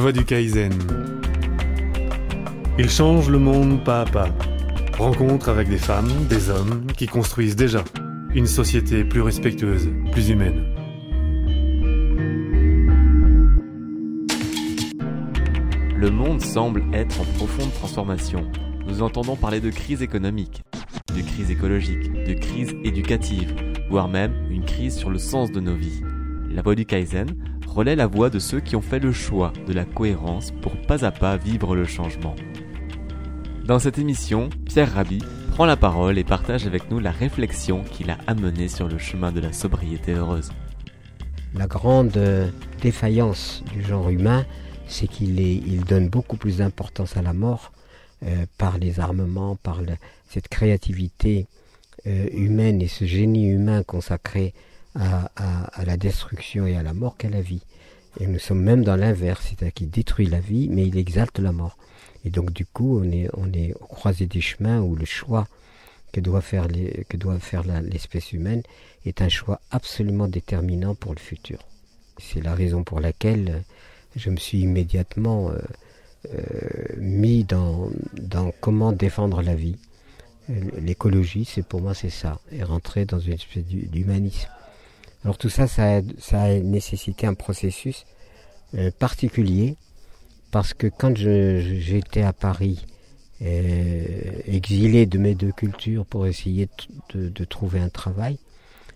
voie du Kaizen. Il change le monde pas à pas. Rencontre avec des femmes, des hommes qui construisent déjà une société plus respectueuse, plus humaine. Le monde semble être en profonde transformation. Nous entendons parler de crise économique, de crise écologique, de crise éducative, voire même une crise sur le sens de nos vies. La voix du Kaizen relaie la voix de ceux qui ont fait le choix de la cohérence pour pas à pas vivre le changement. Dans cette émission, Pierre Rabhi prend la parole et partage avec nous la réflexion qui l'a amené sur le chemin de la sobriété heureuse. La grande défaillance du genre humain, c'est qu'il il donne beaucoup plus d'importance à la mort euh, par les armements, par cette créativité euh, humaine et ce génie humain consacré à, la destruction et à la mort qu'à la vie. Et nous sommes même dans l'inverse, c'est-à-dire qu'il détruit la vie, mais il exalte la mort. Et donc du coup, on est, on est au croisé des chemins où le choix que doit faire, l'espèce humaine est un choix absolument déterminant pour le futur. C'est la raison pour laquelle je me suis immédiatement euh, euh, mis dans, dans comment défendre la vie. L'écologie, c'est pour moi c'est ça, et rentrer dans une espèce d'humanisme. Alors tout ça, ça a, nécessité un processus euh, particulier parce que quand j'étais à Paris, euh, exilé de mes deux cultures pour essayer de, trouver un travail,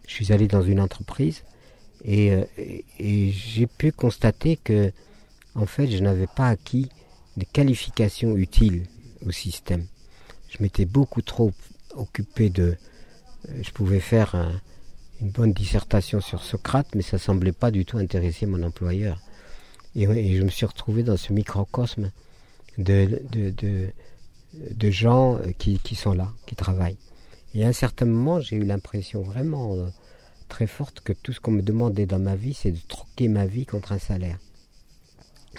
je suis allé dans une entreprise et, euh, j'ai pu constater que, en fait, je n'avais pas acquis des qualifications utiles au système. Je m'étais beaucoup trop occupé de. Je pouvais faire une bonne dissertation sur Socrate, mais ça semblait pas du tout intéresser mon employeur. Et, je me suis retrouvé dans ce microcosme de, de, de, gens euh, qui, qui, sont là, qui travaillent. Et à un certain moment, j'ai eu l'impression vraiment euh, très forte que tout ce qu'on me demandait dans ma vie, c'est de troquer ma vie contre un salaire.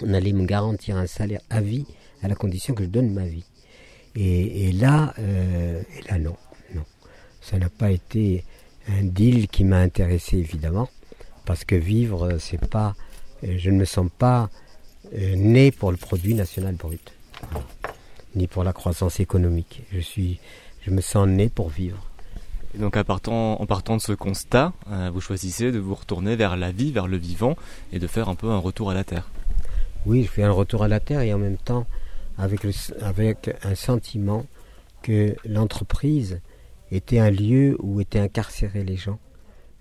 On allait me garantir un salaire à vie à la condition que je donne ma vie. Et, là, euh, et là non, non, ça n'a pas été un deal qui m'a intéressé évidemment, parce que vivre, c'est pas je ne me sens pas euh, né pour le produit national brut, ni pour la croissance économique. Je, suis, je me sens né pour vivre. Et donc, en partant de ce constat, euh, vous choisissez de vous retourner vers la vie, vers le vivant, et de faire un peu un retour à la terre. Oui, je fais un retour à la terre et en même temps avec, avec un sentiment que l'entreprise était un lieu où étaient incarcérés les gens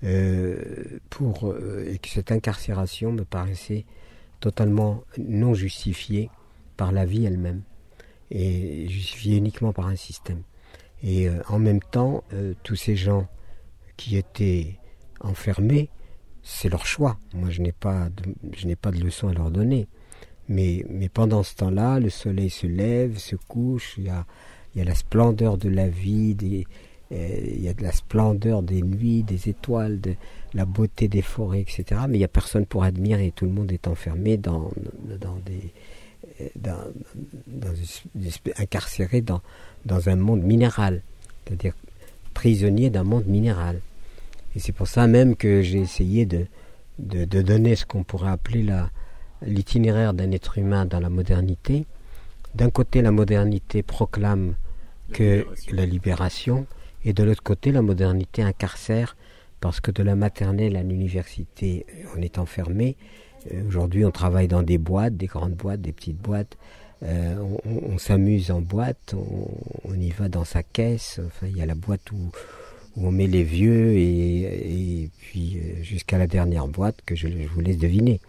euh, pour, euh, et que cette incarcération me paraissait totalement non justifiée par la vie elle-même et justifiée uniquement par un système. Et euh, en même temps, tous ces gens qui étaient enfermés, c'est leur choix. Moi, je n'ai pas, de, je n'ai pas de leçon à leur donner. Mais, mais pendant ce temps-là, le soleil se lève, se couche, il y a, il y a la splendeur de la vie, il y a de la splendeur des nuits, des étoiles, de la beauté des forêts, etc. Mais il n'y a personne pour admirer. Tout le monde est enfermé dans, dans des, dans, incarcéré dans, dans un monde minéral, c'est-à-dire prisonnier d'un monde minéral. Et c'est pour ça même que j'ai essayé de, de, de, donner ce qu'on pourrait appeler l'itinéraire d'un être humain dans la modernité. D'un côté, la modernité proclame que la libération, et de l'autre côté, la modernité incarcère, parce que de la maternelle à l'université, on est enfermé. Euh, aujourd'hui, on travaille dans des boîtes, des grandes boîtes, des petites boîtes. Euh, on, s'amuse en boîte, on, y va dans sa caisse. Enfin, il y a la boîte où, on met les vieux et, puis euh, jusqu'à la dernière boîte que je, vous laisse deviner.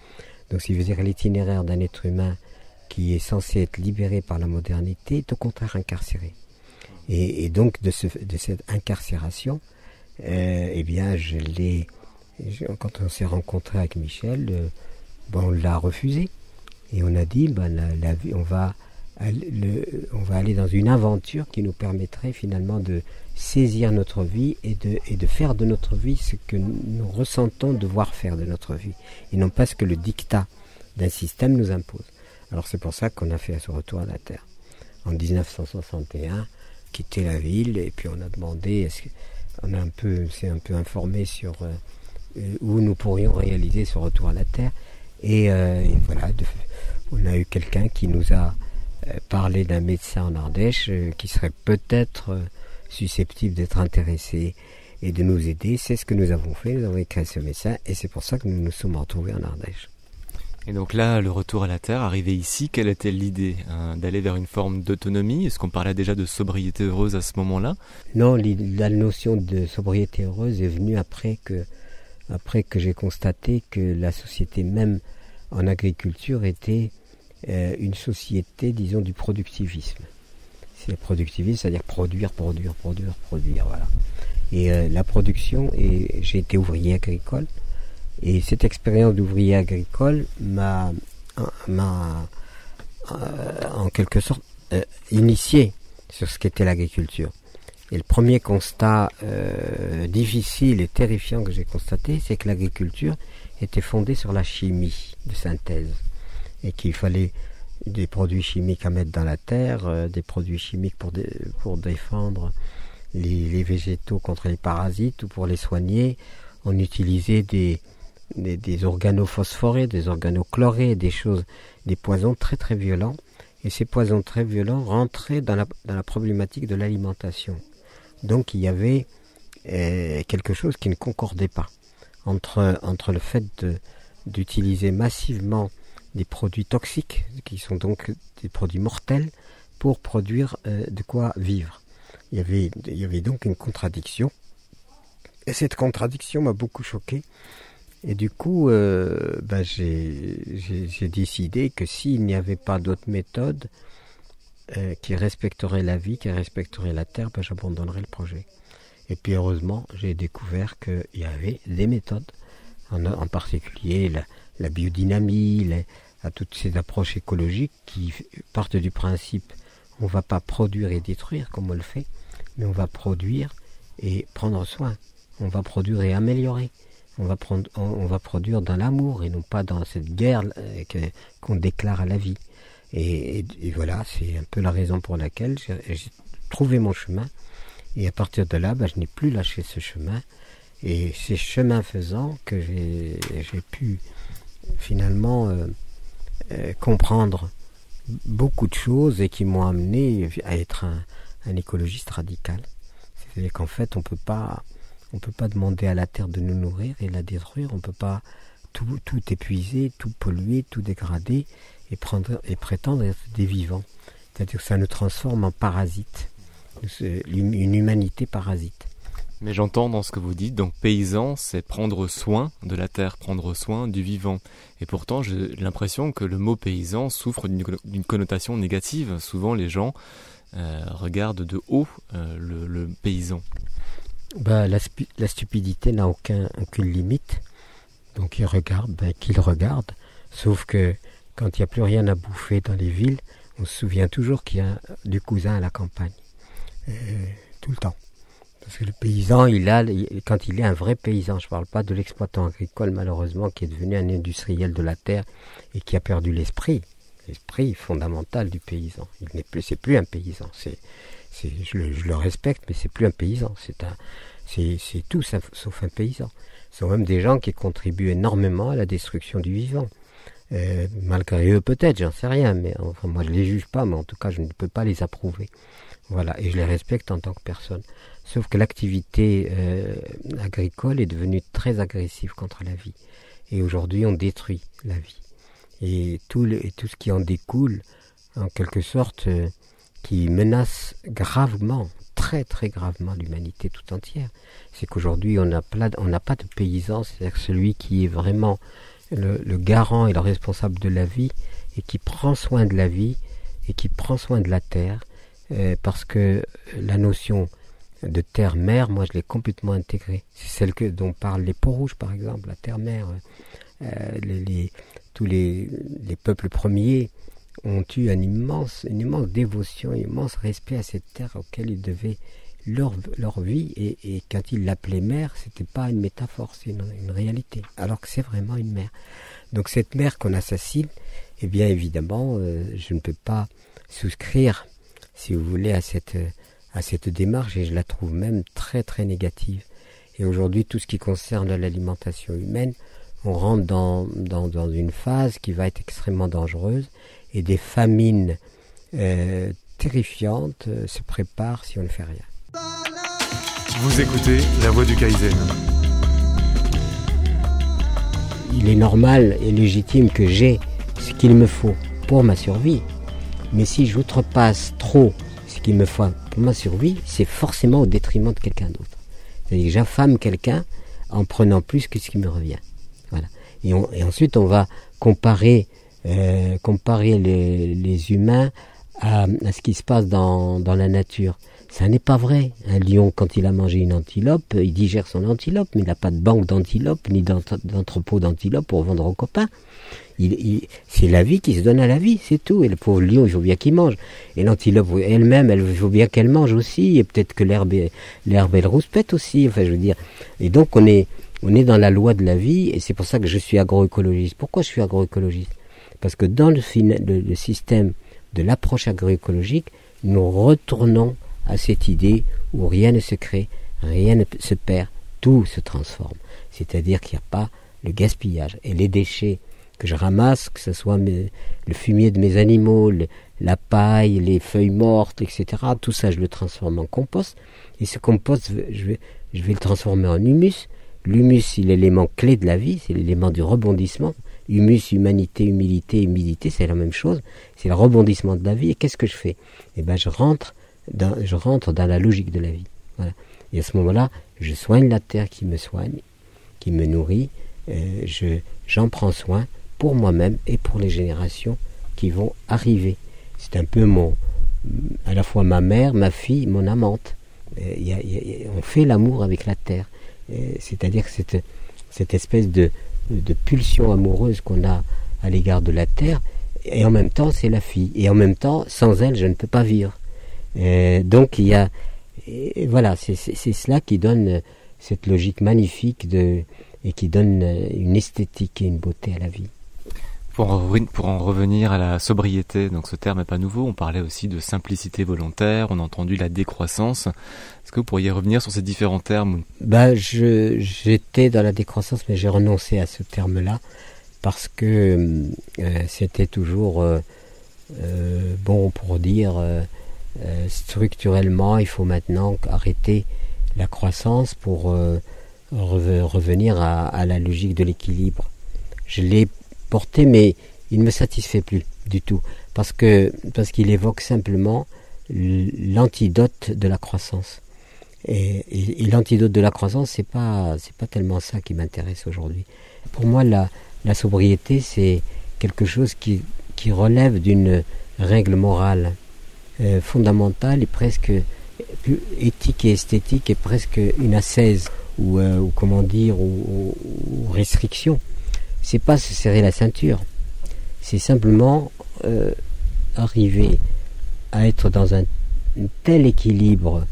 Donc, qui veut dire l'itinéraire d'un être humain qui est censé être libéré par la modernité est au contraire incarcéré. Et, donc de, ce, de, cette incarcération, euh, eh bien, je l'ai. Quand on s'est rencontré avec Michel, euh, bon, on l'a refusé et on a dit, ben, on va on va aller dans une aventure qui nous permettrait finalement de saisir notre vie et de, et de faire de notre vie ce que nous ressentons devoir faire de notre vie, et non pas ce que le dictat d'un système nous impose. Alors c'est pour ça qu'on a fait ce retour à la Terre. En 1961, quitté la ville et puis on a demandé, est-ce on a un peu, s'est un peu informé sur euh, où nous pourrions réaliser ce retour à la terre et, euh, voilà, on a eu quelqu'un qui nous a euh, parlé d'un médecin en Ardèche euh, qui serait peut-être euh, susceptible d'être intéressé et de nous aider. C'est ce que nous avons fait. Nous avons écrit ce médecin et c'est pour ça que nous nous sommes retrouvés en Ardèche. Et donc là, le retour à la Terre, arrivé ici, quelle était l'idée hein, D'aller vers une forme d'autonomie? Est-ce qu'on parlait déjà de sobriété heureuse à ce moment-là? Non, la notion de sobriété heureuse est venue après que, après que j'ai constaté que la société même en agriculture était euh, une société, disons, du productivisme. C'est le productivisme, c'est-à-dire produire, produire, produire, produire, voilà. Et euh, la production, et j'ai été ouvrier agricole, et cette expérience d'ouvrier agricole m'a, m'a euh, en quelque sorte euh, initié sur ce qu'était l'agriculture. Et le premier constat euh, difficile et terrifiant que j'ai constaté, c'est que l'agriculture était fondée sur la chimie de synthèse et qu'il fallait des produits chimiques à mettre dans la terre, des produits chimiques pour, pour défendre les, les, végétaux contre les parasites ou pour les soigner. On utilisait des, des, organophosphorés, des organochlorés, des choses, des poisons très très violents. Et ces poisons très violents rentraient dans la, dans la problématique de l'alimentation. Donc il y avait euh, quelque chose qui ne concordait pas entre, entre le fait d'utiliser massivement des produits toxiques, qui sont donc des produits mortels, pour produire euh, de quoi vivre. Il y, avait, il y avait donc une contradiction. Et cette contradiction m'a beaucoup choqué et du coup, euh, ben j'ai décidé que s'il n'y avait pas d'autres méthodes euh, qui respecteraient la vie, qui respecteraient la terre, ben j'abandonnerais le projet. Et puis heureusement, j'ai découvert qu'il y avait des méthodes, en, particulier la, biodynamie, toutes ces approches écologiques qui partent du principe on ne va pas produire et détruire comme on le fait, mais on va produire et prendre soin. On va produire et améliorer on va, produire dans l'amour et non pas dans cette guerre euh, qu'on déclare à la vie. Et, voilà, c'est un peu la raison pour laquelle j'ai trouvé mon chemin. Et à partir de là, bah, je n'ai plus lâché ce chemin. Et c'est chemin faisant que j'ai pu finalement euh, euh, comprendre beaucoup de choses et qui m'ont amené à être un, un écologiste radical. C'est-à-dire qu'en fait, on ne peut pas on ne peut pas demander à la terre de nous nourrir et la détruire. On ne peut pas tout, tout épuiser, tout polluer, tout dégrader et, prendre, et prétendre être des vivants. C'est-à-dire que ça nous transforme en parasites, une humanité parasite. Mais j'entends dans ce que vous dites, donc paysan, c'est prendre soin de la terre, prendre soin du vivant. Et pourtant, j'ai l'impression que le mot paysan souffre d'une connotation négative. Souvent, les gens euh, regardent de haut euh, le, le, paysan bah, la, la, stupidité n'a aucun, aucune limite. Donc il regarde, ben, qu'il regarde. Sauf que quand il n'y a plus rien à bouffer dans les villes, on se souvient toujours qu'il y a du cousin à la campagne. Euh, tout le temps. Parce que le paysan, il a, quand il est un vrai paysan, je ne parle pas de l'exploitant agricole malheureusement qui est devenu un industriel de la terre et qui a perdu l'esprit, l'esprit fondamental du paysan. Il n'est plus, c'est plus un paysan, c'est, je le, respecte, mais c'est plus un paysan. C'est un, c'est, tout sauf un paysan. Ce sont même des gens qui contribuent énormément à la destruction du vivant. Euh, malgré eux peut-être, j'en sais rien, mais enfin moi je les juge pas, mais en tout cas je ne peux pas les approuver. Voilà, et je les respecte en tant que personne. Sauf que l'activité euh, agricole est devenue très agressive contre la vie. Et aujourd'hui on détruit la vie. Et tout, le, et tout ce qui en découle, en quelque sorte, euh, qui menace gravement, très très gravement l'humanité tout entière. C'est qu'aujourd'hui on n'a pas de paysan, c'est-à-dire celui qui est vraiment le, garant et le responsable de la vie et qui prend soin de la vie et qui prend soin de la terre, euh, parce que la notion de terre-mère, moi je l'ai complètement intégrée. C'est celle dont parlent les peaux rouges par exemple, la terre-mère. Euh, tous les peuples premiers ont eu un immense, une immense dévotion, un immense respect à cette terre auquel ils devaient leur, leur vie. Et, quand ils l'appelaient mère, c'était pas une métaphore, c'est une, réalité. Alors que c'est vraiment une mère. Donc cette mère qu'on assassine, eh bien évidemment, euh, je ne peux pas souscrire, si vous voulez, à cette, à cette démarche et je la trouve même très très négative. Et aujourd'hui, tout ce qui concerne l'alimentation humaine, on rentre dans, dans, une phase qui va être extrêmement dangereuse et des famines euh, terrifiantes euh, se préparent si on ne fait rien. Vous écoutez La Voix du Kaizen. Il est normal et légitime que j'ai ce qu'il me faut pour ma survie. Mais si j'outrepasse trop ce qu'il me faut pour ma survie, c'est forcément au détriment de quelqu'un d'autre. C'est-à-dire que j'affame quelqu'un en prenant plus que ce qui me revient. Voilà. Et, ensuite, on va comparer, euh, comparer les, humains à, ce qui se passe dans, la nature. Ça n'est pas vrai. Un lion, quand il a mangé une antilope, il digère son antilope, mais il n'a pas de banque d'antilopes ni d'entrepôt d'antilopes pour vendre aux copains. C'est la vie qui se donne à la vie, c'est tout. Et le pauvre lion, il faut bien qu'il mange. Et l'antilope elle-même, elle, il faut bien qu'elle mange aussi. Et peut-être que l'herbe, l'herbe, elle rouspète aussi. Enfin, je veux dire. Et donc, on est dans la loi de la vie. Et c'est pour ça que je suis agroécologiste. Pourquoi je suis agroécologiste? Parce que dans le, le système de l'approche agroécologique, nous retournons à cette idée où rien ne se crée, rien ne se perd, tout se transforme. C'est-à-dire qu'il n'y a pas le gaspillage. Et les déchets que je ramasse, que ce soit le fumier de mes animaux, la paille, les feuilles mortes, etc., tout ça, je le transforme en compost. Et ce compost, je vais, je vais le transformer en humus. L'humus, c'est l'élément clé de la vie, c'est l'élément du rebondissement. Humus, humanité, humilité, humilité, c'est la même chose. C'est le rebondissement de la vie. Et qu'est-ce que je fais? Eh ben, je rentre dans, je rentre dans la logique de la vie. Et à ce moment-là, je soigne la terre qui me soigne, qui me nourrit. Euh, je, j'en prends soin pour moi-même et pour les générations qui vont arriver. C'est un peu mon, à la fois ma mère, ma fille, mon amante. on fait l'amour avec la terre. C'est-à-dire cette, cette espèce de, de pulsion amoureuse qu'on a à l'égard de la terre, et en même temps c'est la fille. Et en même temps, sans elle, je ne peux pas vivre. donc il y a, voilà, c'est cela qui donne cette logique magnifique de, et qui donne une esthétique et une beauté à la vie. Pour en, revenir à la sobriété, donc ce terme n'est pas nouveau, on parlait aussi de simplicité volontaire, on a entendu la décroissance. Est-ce que vous pourriez revenir sur ces différents termes bah, J'étais dans la décroissance, mais j'ai renoncé à ce terme-là parce que euh, c'était toujours euh, euh, bon pour dire structurellement, il faut maintenant arrêter la croissance pour revenir à, à, la logique de l'équilibre. Je l'ai porté, mais il ne me satisfait plus du tout, parce que parce qu'il évoque simplement l'antidote de la croissance. Et, l'antidote de la croissance, c'est pas c'est pas tellement ça qui m'intéresse aujourd'hui. Pour moi, la, la sobriété, c'est quelque chose qui, qui relève d'une règle morale euh, fondamentale et presque éthique et esthétique et presque une ascèse ou, euh, ou comment dire ou restriction c'est pas se serrer la ceinture, c'est simplement euh, arriver à être dans un, tel équilibre,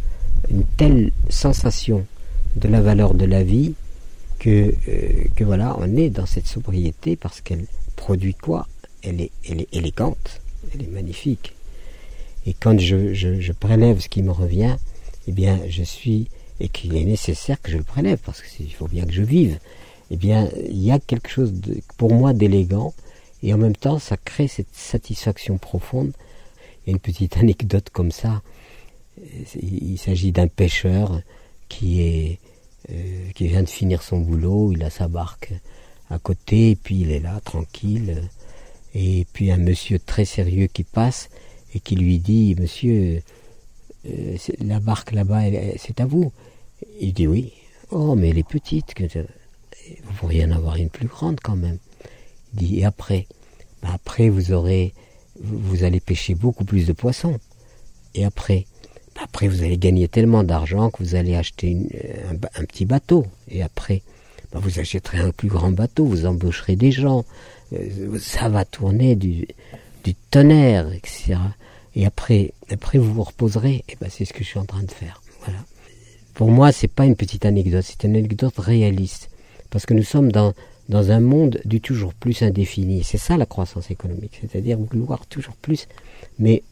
une telle sensation de la valeur de la vie que, euh, voilà, on est dans cette sobriété parce qu'elle produit quoi? Elle est, élégante, elle est magnifique. Et quand je, je, je prélève ce qui me revient, eh bien, je suis, et qu'il est nécessaire que je le prélève parce qu'il faut bien que je vive eh bien, il y a quelque chose pour moi d'élégant et en même temps, ça crée cette satisfaction profonde. Il y a une petite anecdote comme ça. Il s'agit d'un pêcheur euh, qui vient de finir son boulot, il a sa barque à côté, et puis il est là, tranquille. Et puis un monsieur très sérieux qui passe et qui lui dit, monsieur, euh, la barque là-bas, c'est à vous? Il dit oui. Oh, mais elle est petite vous pourriez en avoir une plus grande quand même. Il dit, et après? Ben Après, vous aurez, vous allez pêcher beaucoup plus de poissons. Et après? Ben Après, vous allez gagner tellement d'argent que vous allez acheter un, petit bateau. Et après, ben vous achèterez un plus grand bateau, vous embaucherez des gens. Euh, ça va tourner du, du tonnerre, etc. Et après, après vous vous reposerez. Et ben, c'est ce que je suis en train de faire. Voilà. Pour moi, c'est pas une petite anecdote, c'est une anecdote réaliste. Parce que nous sommes dans, dans un monde du toujours plus indéfini. C'est ça la croissance économique, c'est-à-dire vouloir toujours plus. Mais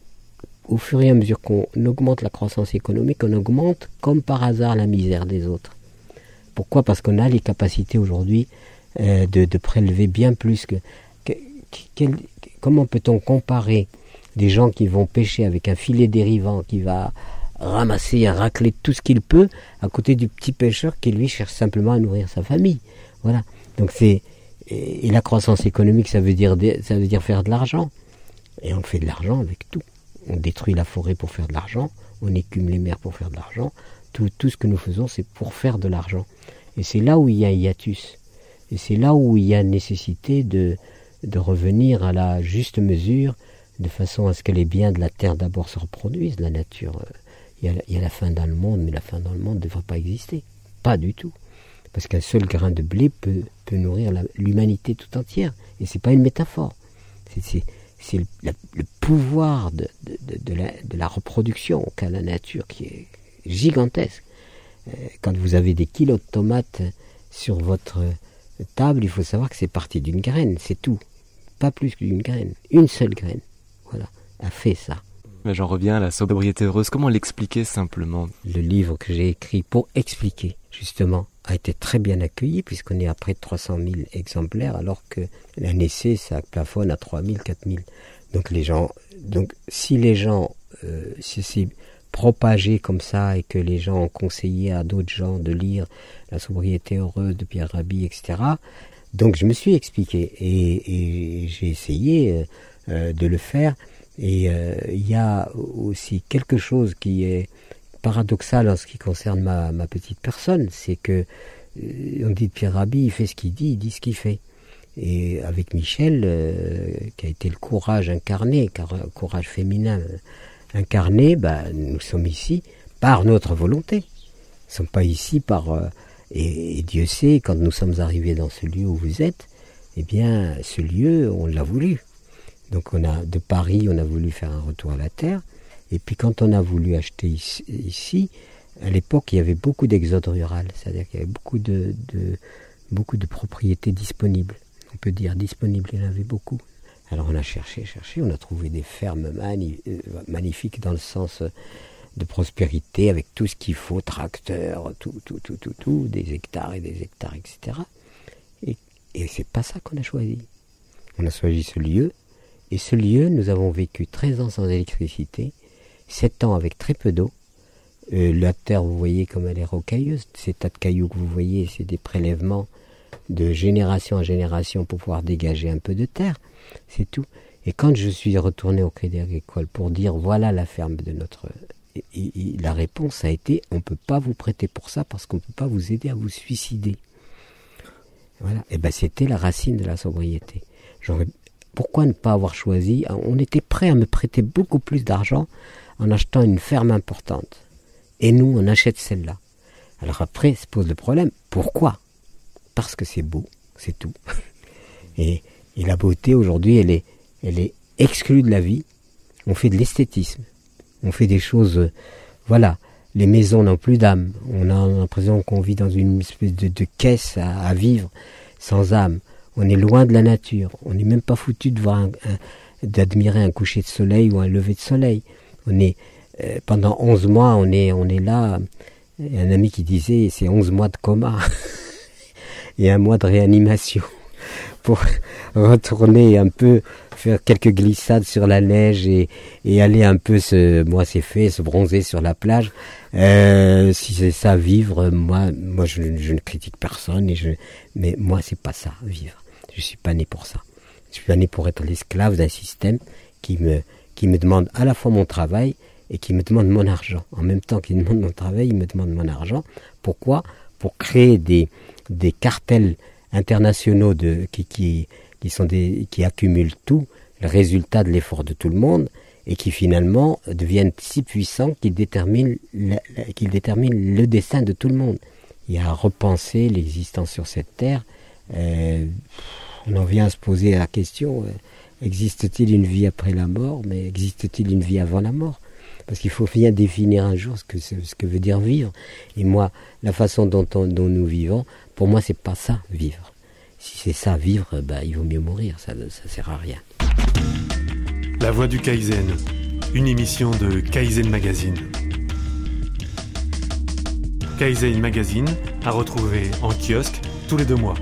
au fur et à mesure qu'on augmente la croissance économique, on augmente comme par hasard la misère des autres. Pourquoi? Parce qu'on a les capacités aujourd'hui euh, de, prélever bien plus que... comment peut-on comparer des gens qui vont pêcher avec un filet dérivant qui va ramasser racler tout ce qu'il peut à côté du petit pêcheur qui lui cherche simplement à nourrir sa famille. Voilà. Donc c'est et, la croissance économique, ça veut dire ça veut dire faire de l'argent. Et on fait de l'argent avec tout. On détruit la forêt pour faire de l'argent, on écume les mers pour faire de l'argent. Tout, tout ce que nous faisons, c'est pour faire de l'argent. Et c'est là où il y a hiatus. Et c'est là où il y a nécessité de, de revenir à la juste mesure, de façon à ce que les biens de la terre d'abord se reproduisent. La nature, euh, y, a, il y a la fin dans le monde, mais la fin dans le monde ne devrait pas exister. Pas du tout. Parce qu'un seul grain de blé peut, peut nourrir l'humanité tout entière. Et c'est pas une métaphore. C'est le, pouvoir de, de, la, de, la, reproduction qu'a la nature qui est gigantesque. Euh, quand vous avez des kilos de tomates sur votre table, il faut savoir que c'est parti d'une graine, c'est tout. Pas plus qu'une graine. Une seule graine. Voilà. A fait ça. Mais j'en reviens à la sobriété heureuse. Comment l'expliquer simplement? Le livre que j'ai écrit pour expliquer, justement, a été très bien accueilli puisqu'on est à près de 300 000 exemplaires alors que un essai ça plafonne à 3 000, 4 000. Donc les gens, si les gens, euh, si c'est propagé comme ça et que les gens ont conseillé à d'autres gens de lire La sobriété heureuse de Pierre Rabhi, etc. Donc je me suis expliqué et, j'ai essayé euh, euh, de le faire. Et il y a aussi quelque chose qui est paradoxal en ce qui concerne ma, petite personne, c'est que euh, on dit de Pierre Rabhi, il fait ce qu'il dit, il dit ce qu'il fait. Et avec Michel, euh, qui a été le courage incarné, car courage féminin incarné, bah, nous sommes ici par notre volonté. Nous ne sommes pas ici par... Euh, et, Dieu sait, quand nous sommes arrivés dans ce lieu où vous êtes, eh bien, ce lieu, on l'a voulu. Donc on a de Paris, on a voulu faire un retour à la terre. Et puis quand on a voulu acheter ici, à l'époque, il y avait beaucoup d'exode rural, c'est-à-dire qu'il y avait beaucoup de, propriétés disponibles. On peut dire disponibles, il y en avait beaucoup. Alors on a cherché, cherché, on a trouvé des fermes euh, magnifiques dans le sens de prospérité, avec tout ce qu'il faut, tracteurs, tout, tout, tout, tout, tout, des hectares et des hectares, etc. Et, et c'est pas ça qu'on a choisi. On a choisi ce lieu, et ce lieu, nous avons vécu 13 ans sans électricité, 7 ans avec très peu d'eau. Euh, la terre, vous voyez comme elle est rocailleuse. Ces tas de cailloux que vous voyez, c'est des prélèvements de génération en génération pour pouvoir dégager un peu de terre. C'est tout. Et quand je suis retourné au Crédit Agricole pour dire voilà la ferme de notre... la réponse a été on ne peut pas vous prêter pour ça parce qu'on ne peut pas vous aider à vous suicider. Voilà. Et eh ben c'était la racine de la sobriété. Pourquoi ne pas avoir choisi On était prêt à me prêter beaucoup plus d'argent en achetant une ferme importante. Et nous, on achète celle-là. Alors après, se pose le problème, pourquoi? Parce que c'est beau, c'est tout. Et, la beauté, aujourd'hui, elle est, elle est exclue de la vie. On fait de l'esthétisme. On fait des choses... Euh, voilà, les maisons n'ont plus d'âme. On a l'impression qu'on vit dans une espèce de, caisse à, vivre sans âme. On est loin de la nature. On n'est même pas foutu de voir d'admirer un coucher de soleil ou un lever de soleil. On est euh, pendant 11 mois, on est on est là. Un ami qui disait c'est 11 mois de coma et un mois de réanimation pour retourner un peu faire quelques glissades sur la neige et, et aller un peu se moi c'est fait se bronzer sur la plage euh, si c'est ça vivre moi moi je, je, ne critique personne et je mais moi c'est pas ça vivre je suis pas né pour ça je suis pas né pour être l'esclave d'un système qui me qui me demande à la fois mon travail et qui me demande mon argent. En même temps qu'il demande mon travail, il me demande mon argent. Pourquoi? Pour créer des, des cartels internationaux de, qui, qui, qui, sont des, qui accumulent tout, le résultat de l'effort de tout le monde, et qui finalement deviennent si puissants qu'ils déterminent, qu'ils déterminent le destin de tout le monde. Il y a à repenser l'existence sur cette terre. Euh, on en vient à se poser la question, euh, Existe-t-il une vie après la mort, mais existe-t-il une vie avant la mort? Parce qu'il faut bien définir un jour ce que, veut dire vivre. Et moi, la façon dont, nous vivons, pour moi, c'est pas ça, vivre. Si c'est ça, vivre, bah, il vaut mieux mourir, ça ne sert à rien. La voix du Kaizen, une émission de Kaizen Magazine. Kaizen Magazine à retrouver en kiosque tous les deux mois.